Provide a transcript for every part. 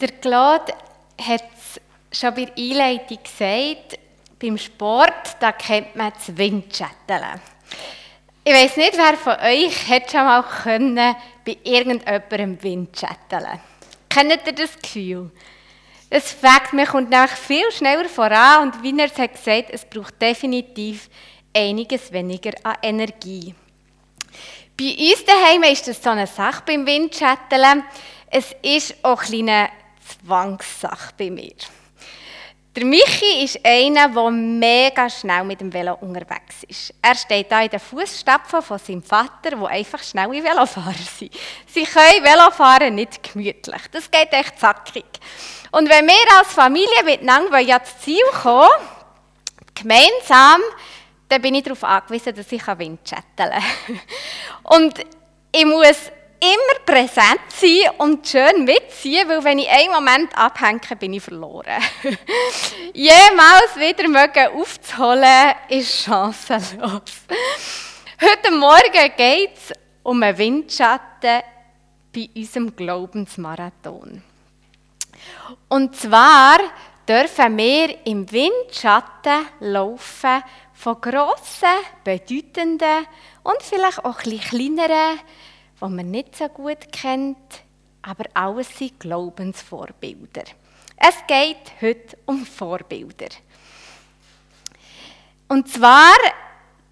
Der Claude hat es schon bei der Einleitung gesagt, beim Sport, da kennt man das Windschatteln. Ich weiß nicht, wer von euch hat schon mal können bei irgendjemandem Windschatteln. Kennt ihr das Gefühl? Es fängt, man kommt nämlich viel schneller voran und wie er es hat gesagt, es braucht definitiv einiges weniger an Energie. Bei uns daheim ist das so eine Sache beim Windschatteln. Es ist auch kleine Zwangssache bei mir. Der Michi ist einer, der mega schnell mit dem Velo unterwegs ist. Er steht da in den Fußstapfen von seinem Vater, wo einfach schnelle Velofahrer sind. Sie können Velofahren nicht gemütlich. Das geht echt zackig. Und wenn wir als Familie miteinander ans Ziel kommen, gemeinsam, dann bin ich darauf angewiesen, dass ich Windschatteln kann. Und ich muss immer präsent sein und schön mitziehen, weil wenn ich einen Moment abhänge, bin ich verloren. Jemals wieder mögen aufzuholen, ist chancenlos. Heute Morgen geht es um einen Windschatten bei unserem Glaubensmarathon. Und zwar dürfen wir im Windschatten laufen von grossen, bedeutenden und vielleicht auch ein kleineren die man nicht so gut kennt, aber alles sind Glaubensvorbilder. Es geht heute um Vorbilder. Und zwar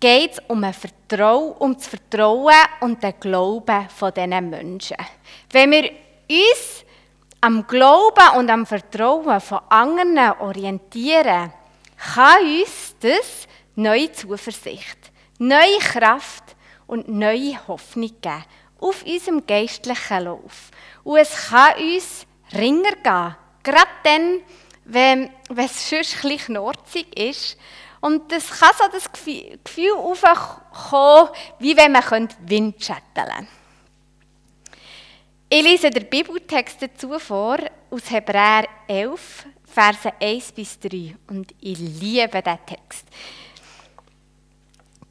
geht es um, um das Vertrauen und den Glauben von diesen Menschen. Wenn wir uns am Glauben und am Vertrauen von anderen orientieren, kann uns das neue Zuversicht, neue Kraft und neue Hoffnung geben auf unserem geistlichen Lauf. Und es kann uns ringer gehen, gerade dann, wenn, wenn es sonst ein knorzig ist. Und es kann so das Gefühl aufkommen, wie wenn man Windschatteln könnte. Ich lese den Bibeltext dazu vor, aus Hebräer 11, Verse 1 bis 3. Und ich liebe diesen Text.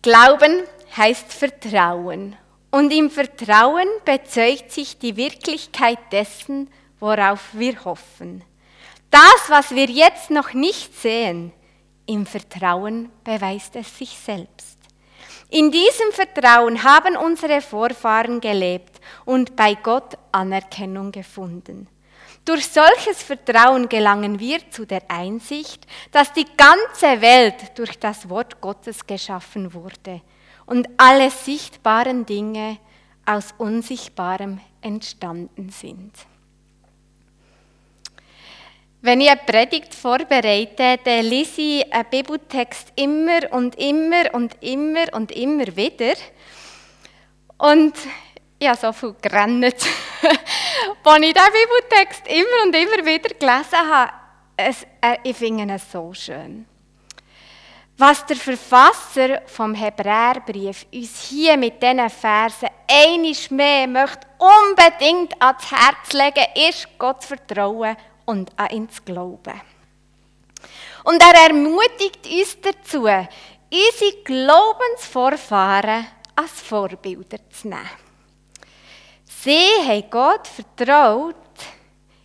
Glauben heißt Vertrauen. Und im Vertrauen bezeugt sich die Wirklichkeit dessen, worauf wir hoffen. Das, was wir jetzt noch nicht sehen, im Vertrauen beweist es sich selbst. In diesem Vertrauen haben unsere Vorfahren gelebt und bei Gott Anerkennung gefunden. Durch solches Vertrauen gelangen wir zu der Einsicht, dass die ganze Welt durch das Wort Gottes geschaffen wurde und alle sichtbaren Dinge aus Unsichtbarem entstanden sind. Wenn ich eine Predigt vorbereite, dann lese ich einen Bibeltext immer und immer und immer und immer wieder. Und habe so viel gerannt, als ich diesen Bibeltext immer und immer wieder gelesen habe. Es, äh, ich finde ihn so schön. Was der Verfasser vom Hebräerbrief uns hier mit diesen Versen einisch mehr möchte unbedingt ans Herz legen, ist Gott zu vertrauen und an ihn zu glauben. Und er ermutigt uns dazu, unsere Glaubensvorfahren als Vorbilder zu nehmen. Sie haben Gott vertraut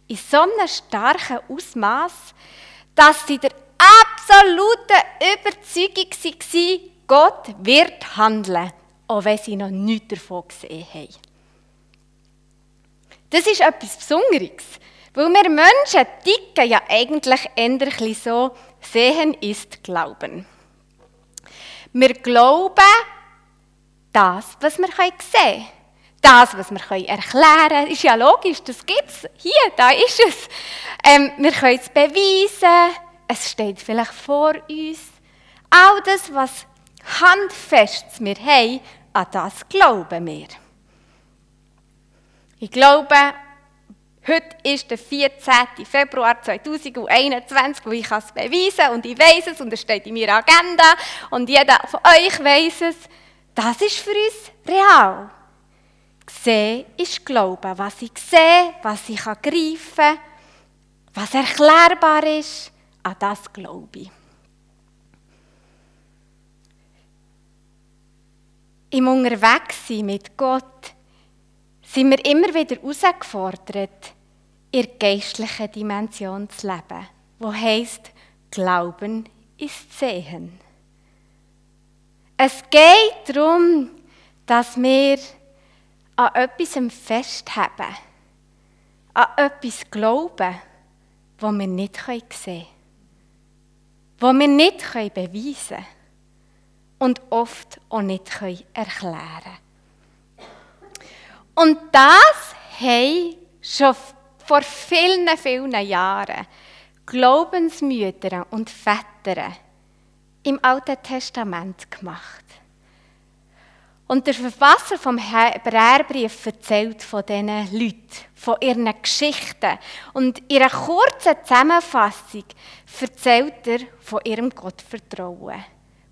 in so einem starken Ausmaß, dass sie der absolute Überzeugung war, Gott wird handeln, auch wenn sie noch nichts davon gesehen haben. Das ist etwas Besonderes, weil wir Menschen ticken ja eigentlich eher so, sehen ist Glauben. Wir glauben das, was wir sehen können. Das, was wir erklären können, ist ja logisch, das gibt es. Hier, da ist es. Ähm, wir können es beweisen, es steht vielleicht vor uns. All das, was handfest wir haben, an das glauben wir. Ich glaube, heute ist der 14. Februar 2021, wo ich es beweisen und ich weiß es und es steht in meiner Agenda und jeder von euch weiß es. Das ist für uns real. Sehen ist Glauben. Was ich sehe, was ich greifen kann, was erklärbar ist, an das glaube ich. Im Unterwegssein mit Gott sind wir immer wieder herausgefordert, in der geistlichen Dimension zu leben, wo heißt Glauben ist Sehen. Es geht darum, dass wir an etwas festhalten, an etwas glauben, was wir nicht sehen können, was wir nicht beweisen können und oft auch nicht erklären können. Und das haben schon vor vielen, vielen Jahren Glaubensmütter und Väter im Alten Testament gemacht. Und der Verfasser vom Hebräerbrief erzählt von diesen Leuten, von ihren Geschichten. Und in einer kurzen Zusammenfassung erzählt er von ihrem Gottvertrauen,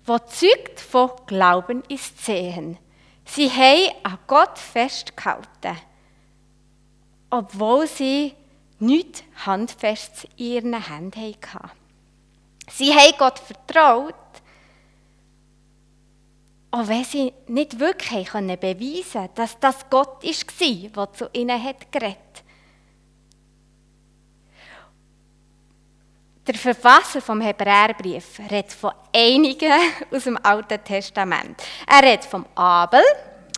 wo zeugt von Glauben ist Sehen. Sie haben an Gott festgehalten, obwohl sie nichts Handfestes in ihren Händen hatten. Sie haben Gott vertraut, auch wenn sie nicht wirklich beweisen konnten, dass das Gott war, der zu ihnen hat geredet Der Verfasser vom Hebräerbrief redet von einigen aus dem Alten Testament. Er redet vom Abel,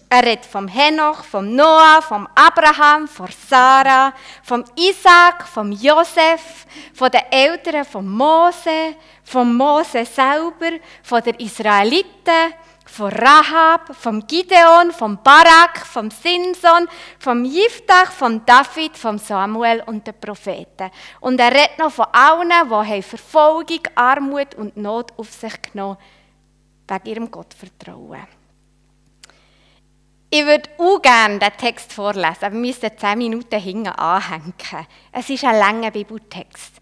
er redet vom Henoch, vom Noah, vom Abraham, von Sarah, vom Isaac, vom Josef, von den Eltern von Mose, vom Mose selber, von den Israeliten, von Rahab, vom Gideon, vom Barak, vom Simson, vom Jiftach, vom David, vom Samuel und den Propheten. Und er redet noch von allen, die Verfolgung, Armut und Not auf sich genommen wegen ihrem Gottvertrauen. Ich würde auch gerne den Text vorlesen, aber wir müssen zehn Minuten hinten anhängen. Es ist ein langer Bibeltext.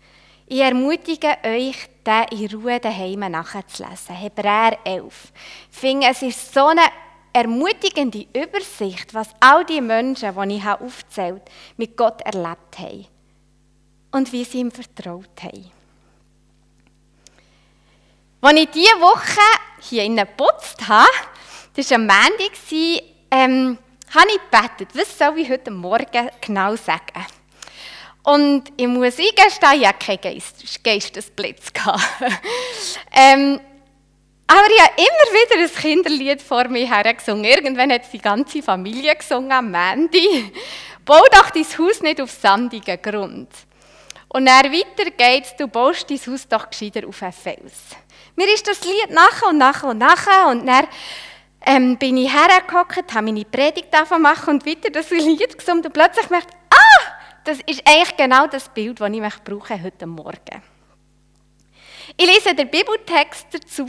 Ich ermutige euch, den in Ruhe daheim nachzulesen. Hebräer 11. Ich finde, es ist so eine ermutigende Übersicht, was all die Menschen, die ich aufgezählt habe, mit Gott erlebt haben. Und wie sie ihm vertraut haben. Als ich diese Woche hier in geputzt habe, das war am Montag, ähm, habe ich gebetet, was soll ich heute Morgen genau sagen? Und ich muss eingestehen, ich hatte keinen Geist, Geistesblitz. ähm, aber ich habe immer wieder ein Kinderlied vor mir hergesungen. Irgendwann hat die ganze Familie gesungen Mandy. Bau doch dein Haus nicht auf sandigen Grund. Und dann weiter geht's, du baust dein Haus doch gescheiter auf einen Fels. Mir ist das Lied nachher und nachher und nachher und dann ähm, bin ich hergehockt, habe meine Predigt machen und weiter das Lied gesungen und plötzlich merkte ich, ah, das ist eigentlich genau das Bild, das ich brauche heute Morgen. Ich lese den Bibeltext dazu.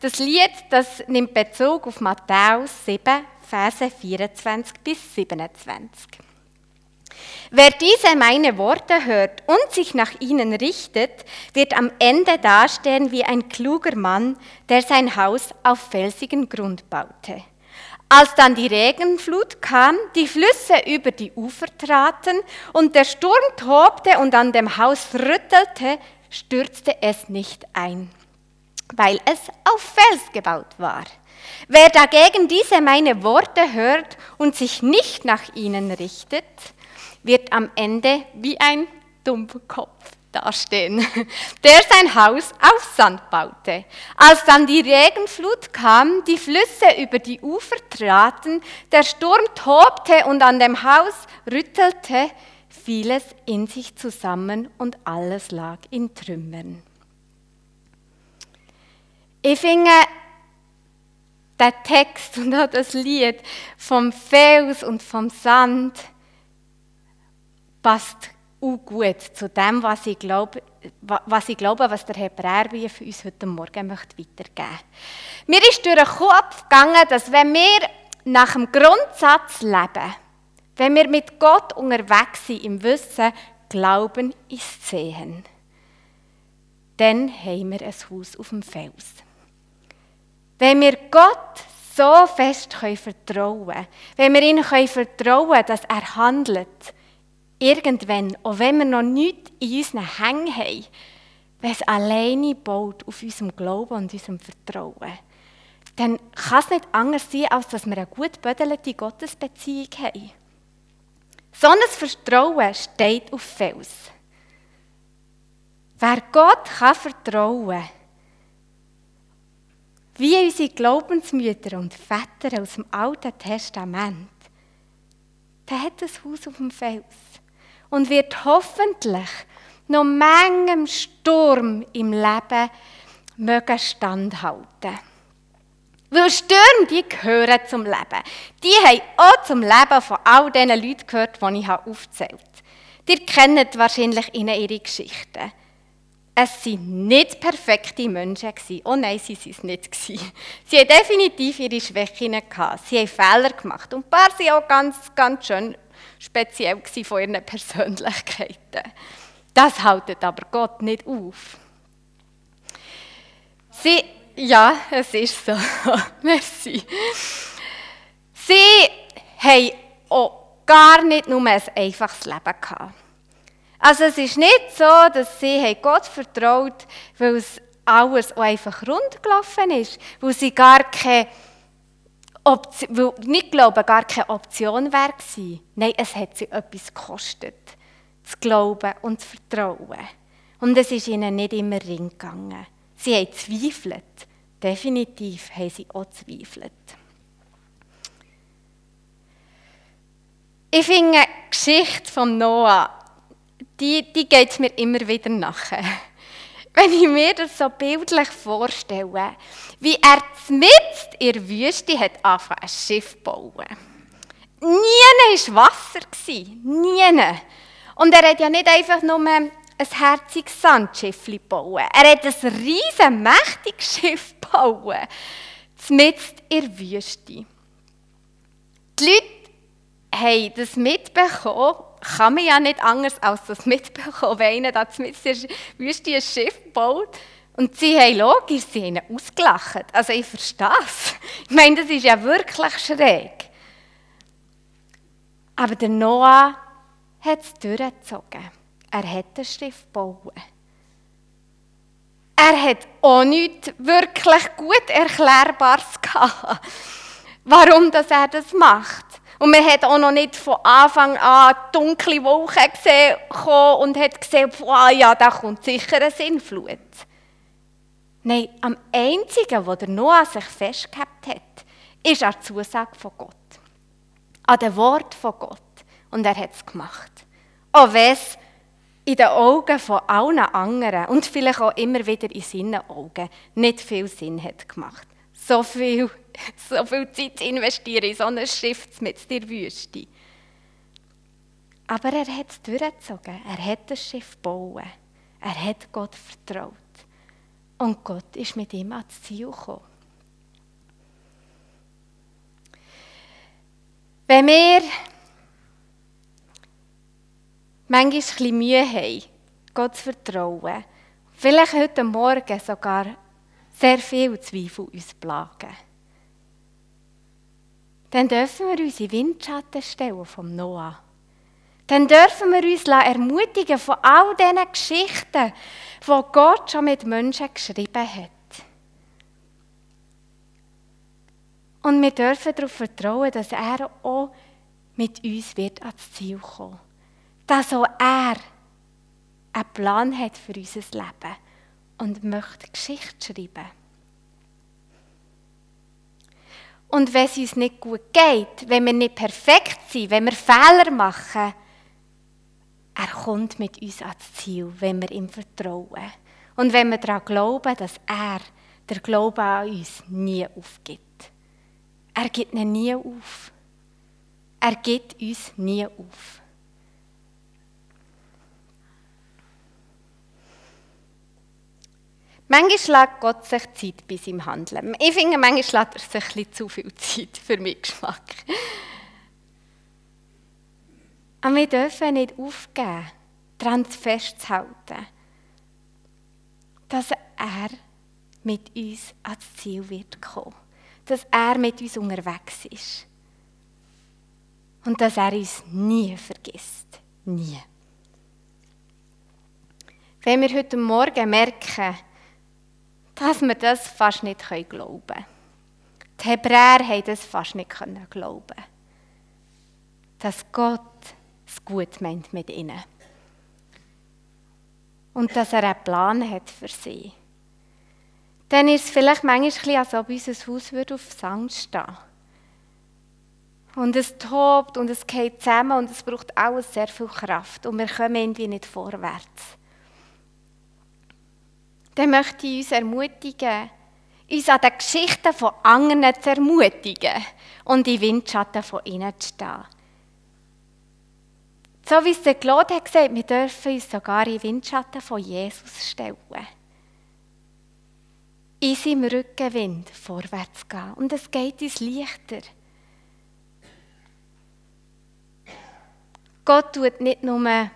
Das Lied das nimmt Bezug auf Matthäus 7, Verse 24 bis 27. Wer diese meine Worte hört und sich nach ihnen richtet, wird am Ende dastehen wie ein kluger Mann, der sein Haus auf felsigen Grund baute. Als dann die Regenflut kam, die Flüsse über die Ufer traten und der Sturm tobte und an dem Haus rüttelte, stürzte es nicht ein, weil es auf Fels gebaut war. Wer dagegen diese meine Worte hört und sich nicht nach ihnen richtet, wird am Ende wie ein Dummkopf dastehen, der sein Haus auf Sand baute. Als dann die Regenflut kam, die Flüsse über die Ufer traten, der Sturm tobte und an dem Haus rüttelte, fiel es in sich zusammen und alles lag in Trümmern. Ich finde, der Text und auch das Lied vom Fels und vom Sand passt gut zu dem, was ich glaube, was, ich glaube, was der Hebräerbrief uns heute Morgen möchte weitergeben möchte. Mir ist durch den Kopf gegangen, dass wenn wir nach dem Grundsatz leben, wenn wir mit Gott unterwegs sind, im Wissen, Glauben ist Sehen, dann haben wir ein Haus auf dem Fels. Wenn wir Gott so fest vertrauen können, wenn wir ihm vertrauen können, dass er handelt, irgendwann, auch wenn wir noch nichts in unseren Hängen haben, wenn es alleine baut auf unserem Glauben und unserem Vertrauen, dann kann es nicht anders sein, als dass wir eine gut bödelte Gottesbeziehung haben. So ein Vertrauen steht auf Fels. Wer Gott kann vertrauen wie unsere Glaubensmütter und Väter aus dem Alten Testament, der hat ein Haus auf dem Fels und wird hoffentlich noch manchem Sturm im Leben mögen standhalten. Weil Stürme, die gehören zum Leben. Die haben auch zum Leben von all diesen Leuten gehört, die ich aufgezählt habe. Ihr kennt wahrscheinlich ihre Geschichten. Es waren nicht perfekte Menschen. Oh nein, sie waren es nicht. Sie haben definitiv ihre Schwächen. Sie haben Fehler gemacht. Und ein paar waren auch ganz, ganz schön speziell von ihren Persönlichkeiten. Das haltet aber Gott nicht auf. Sie, ja, es ist so. Merci. Sie haben auch gar nicht nur ein einfaches Leben gehabt. Also es ist nicht so, dass sie Gott vertraut, weil es alles einfach rund gelaufen ist, weil sie gar keine Option, weil nicht glauben, gar keine Option wäre. Nein, es hat sie etwas gekostet zu glauben und zu vertrauen. Und es ist ihnen nicht immer ring gegangen. Sie haben zweifelt. Definitiv haben sie auch zweifelt. Ich finde die Geschichte von Noah, die, die geht mir immer wieder nachher. Wenn ich mir das so bildlich vorstelle, wie er mitten in der Wüste hat angefangen, ein Schiff zu bauen. Nie war Wasser. Nie. Und er hat ja nicht einfach nur ein herziges Sandschiff gebaut. Er hat ein riesen, mächtiges Schiff gebaut. Mitten in der Wüste. Die Leute haben das mitbekommen, kann man ja nicht anders als das mitbekommen, wenn einer da in der Wüste ein Schiff baut. Und sie haben logisch, sie haben ausgelacht. Also ich verstehe es. Ich meine, das ist ja wirklich schräg. Aber der Noah hat es durchgezogen. Er hat das Schiff gebaut. Er hat auch nichts wirklich gut Erklärbares gehabt, warum das er das macht. Und man hat auch noch nicht von Anfang an dunkle Wolken gesehen und hat gesehen, wow, ja, da kommt sicher eine Sinnflut. Nein, am einzigen, wo der Noah sich festgehabt hat, ist an der Zusage von Gott. An dem Wort von Gott. Und er hat es gemacht. Auch wenn es in den Augen von allen anderen und vielleicht auch immer wieder in seinen Augen nicht viel Sinn hat gemacht. So viel, so viel Zeit zu investieren in so ein Schiff mit der Wüste. Aber er hat es durchgezogen. Er hat das Schiff gebaut. Er hat Gott vertraut. Und Gott ist mit ihm ans Ziel gekommen. Wenn wir manchmal bisschen Mühe haben, Gott zu vertrauen, vielleicht heute Morgen sogar sehr viel Zweifel uns plagen, dann dürfen wir uns in Windschatten stellen vom Noah. Dann dürfen wir uns ermutigen von all diesen Geschichten, die Gott schon mit Menschen geschrieben hat. Und wir dürfen darauf vertrauen, dass er auch mit uns wird ans Ziel kommen dass auch er einen Plan hat für unser Leben und möchte Geschichte schreiben. Und wenn es uns nicht gut geht, wenn wir nicht perfekt sind, wenn wir Fehler machen, er kommt mit uns ans Ziel, wenn wir ihm vertrauen. Und wenn wir daran glauben, dass er der Glaube an uns nie aufgibt. Er gibt ihn nie auf. Er gibt uns nie auf. Manchmal lässt Gott sich Zeit bei seinem Handeln. Ich finde, manchmal lässt er sich ein zu viel Zeit für meinen Geschmack. Aber wir dürfen nicht aufgeben, daran festzuhalten, dass er mit uns ans Ziel wird kommen. Dass er mit uns unterwegs ist. Und dass er uns nie vergisst. Nie. Wenn wir heute Morgen merken, dass wir das fast nicht glauben können. Die Hebräer haben das fast nicht glauben Dass Gott es gut meint mit ihnen. Und dass er einen Plan hat für sie. Dann ist es vielleicht manchmal als ob unser Haus würde auf Sand stehen. Und es tobt und es geht zusammen und es braucht alles sehr viel Kraft und wir kommen irgendwie nicht vorwärts. Dann möchte ich uns ermutigen, uns an den Geschichten von anderen zu ermutigen und in Windschatten von ihnen zu stehen. So wie es der Claude hat gesagt, wir dürfen uns sogar in Windschatten von Jesus stellen. In seinem Rückenwind vorwärts gehen. Und es geht uns leichter. Gott tut nicht nur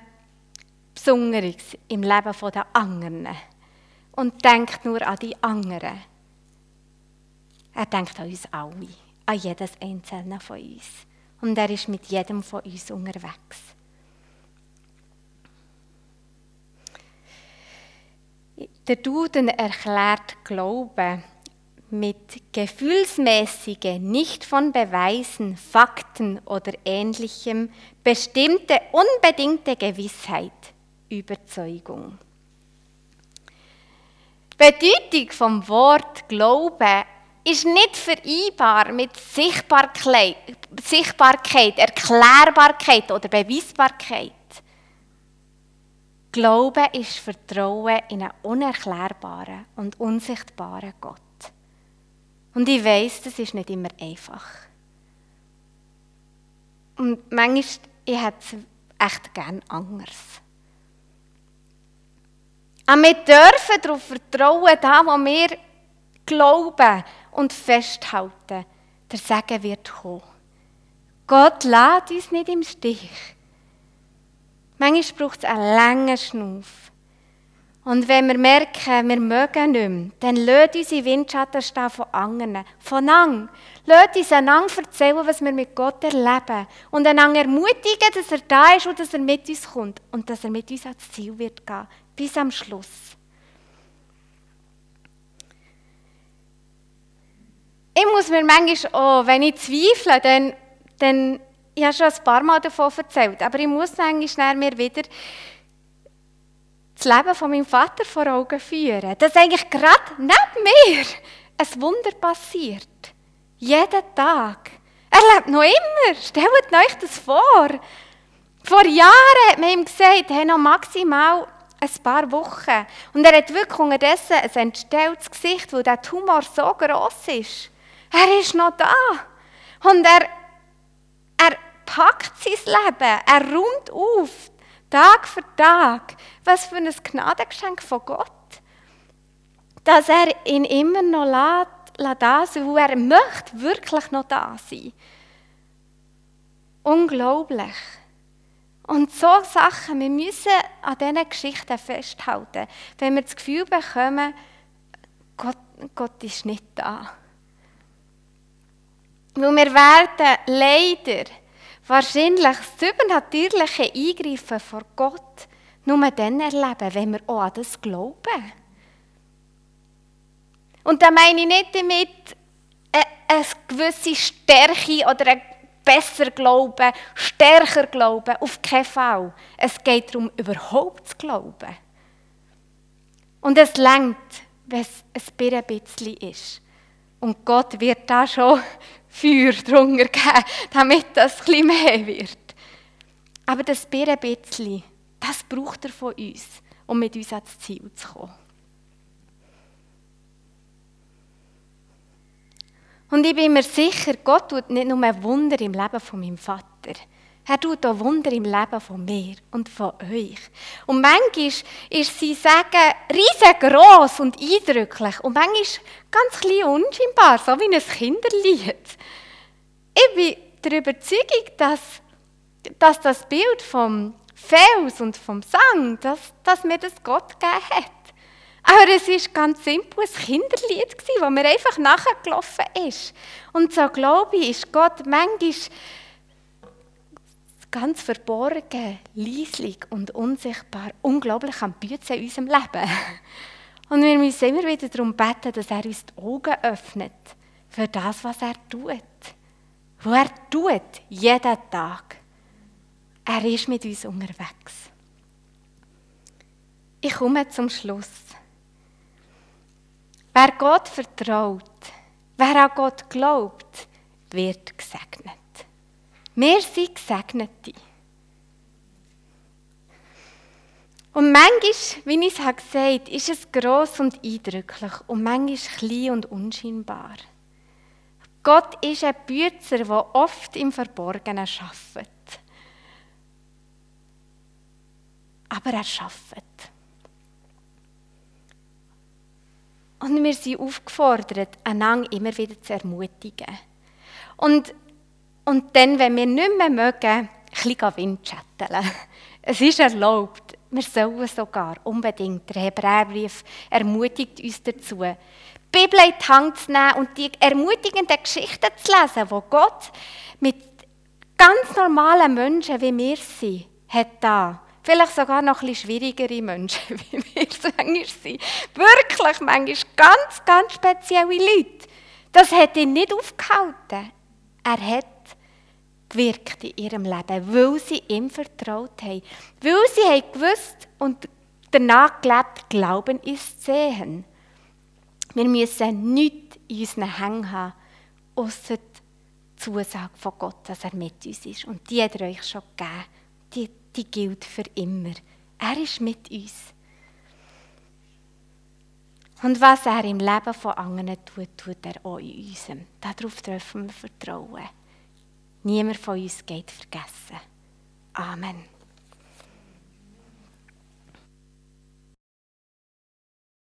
Besonderes im Leben der anderen und denkt nur an die anderen. Er denkt an uns alle, an jedes einzelne von uns. Und er ist mit jedem von uns unterwegs. Der Duden erklärt Glaube mit gefühlsmäßigen, nicht von Beweisen, Fakten oder ähnlichem bestimmte, unbedingte Gewissheit, Überzeugung. Bedeutung vom Wort Glaube ist nicht vereinbar mit Sichtbarkeit, Erklärbarkeit oder Beweisbarkeit. Glaube ist Vertrauen in einen unerklärbaren und unsichtbaren Gott. Und ich weiß, das ist nicht immer einfach. Und manchmal, ich es echt gern anders. Aber wir dürfen darauf vertrauen, da wo wir glauben und festhalten, der Segen wird kommen. Gott lädt uns nicht im Stich. Manchmal braucht es einen langen Schnuff. Und wenn wir merken, wir mögen nicht mehr, dann lasst in Windschatten stehen von anderen, von anderen. Lasst uns einander erzählen, was wir mit Gott erleben. Und einander ermutigen, dass er da ist und dass er mit uns kommt. Und dass er mit uns ans Ziel wird gehen. Bis am Schluss. Ich muss mir manchmal auch, wenn ich zweifle, dann, dann ich habe schon ein paar Mal davon erzählt, aber ich muss manchmal mir wieder das Leben von meinem Vater vor Augen führen. Dass eigentlich gerade neben mir ein Wunder passiert. Jeden Tag. Er lebt noch immer. Stellt euch das vor. Vor Jahren hat man ihm gesagt, hey, noch maximal ein paar Wochen. Und er hat wirklich unterdessen ein entstelltes Gesicht, weil der Tumor so groß ist. Er ist noch da. Und er, er packt sein Leben. Er räumt auf. Tag für Tag. Was für ein Gnadengeschenk von Gott. Dass er ihn immer noch lässt, da sein, wo er möchte wirklich noch da sein. Unglaublich. Und so Sachen, wir müssen an diesen Geschichten festhalten, wenn wir das Gefühl bekommen, Gott, Gott ist nicht da. Weil wir werden leider wahrscheinlich das übernatürliche Eingreifen vor Gott nur dann erleben, wenn wir auch an das glauben. Und da meine ich nicht damit eine, eine gewisse Stärke oder ein besser Glauben, stärker Glauben, auf keinen Fall. Es geht darum, überhaupt zu glauben. Und es längt, wenn es ein bisschen ist. Und Gott wird da schon Feuer drunter geben, damit das etwas mehr wird. Aber das bisschen, das braucht er von uns, um mit uns ans Ziel zu kommen. Und ich bin mir sicher, Gott tut nicht nur Wunder im Leben von meinem Vater. Er tut auch Wunder im Leben von mir und von euch. Und manchmal ist sein Sagen riesengroß und eindrücklich und manchmal ganz klein und unscheinbar, so wie ein Kinderlied. Ich bin der Überzeugung, dass, dass das Bild vom Fels und vom Sang, dass, dass mir das Gott gegeben hat. Aber es war ganz simpel ein Kinderlied, das mir einfach nachgelaufen ist. Und so glaube ich, ist Gott manchmal ganz verborgen, leislich und unsichtbar, unglaublich am Bützen in unserem Leben. Und wir müssen immer wieder darum beten, dass er uns die Augen öffnet für das, was er tut. Was er tut, jeden Tag. Er ist mit uns unterwegs. Ich komme zum Schluss. Wer Gott vertraut, wer an Gott glaubt, wird gesegnet. Wir sind Gesegnete. Und manchmal, wie ich es gesagt habe, ist es gross und eindrücklich und manchmal klein und unscheinbar. Gott ist ein Bützer, der oft im Verborgenen arbeitet. Aber er arbeitet. Und wir sind aufgefordert, einander immer wieder zu ermutigen. Und, und dann, wenn wir nicht mehr mögen, ein bisschen Windschatteln. Es ist erlaubt. Wir sollen sogar unbedingt. Der Hebräerbrief ermutigt uns dazu, die Bibel in die Hand zu nehmen und die ermutigenden Geschichten zu lesen, wo Gott mit ganz normalen Menschen, wie wir sind, hat da. Vielleicht sogar noch ein bisschen schwierigere Menschen, wie wir es manchmal sind. Wirklich, manchmal ganz, ganz spezielle Leute. Das hat ihn nicht aufgehalten. Er hat gewirkt in ihrem Leben, weil sie ihm vertraut haben. Weil sie haben gewusst und danach gelebt, Glauben ist Sehen. Wir müssen nichts in unseren Hängen haben, außer die Zusage von Gott, dass er mit uns ist. Und die hat er euch schon gegeben. Die, die gilt für immer. Er ist mit uns. Und was er im Leben von anderen tut, tut er auch in unserem. Darauf dürfen wir vertrauen. Niemand von uns geht vergessen. Amen.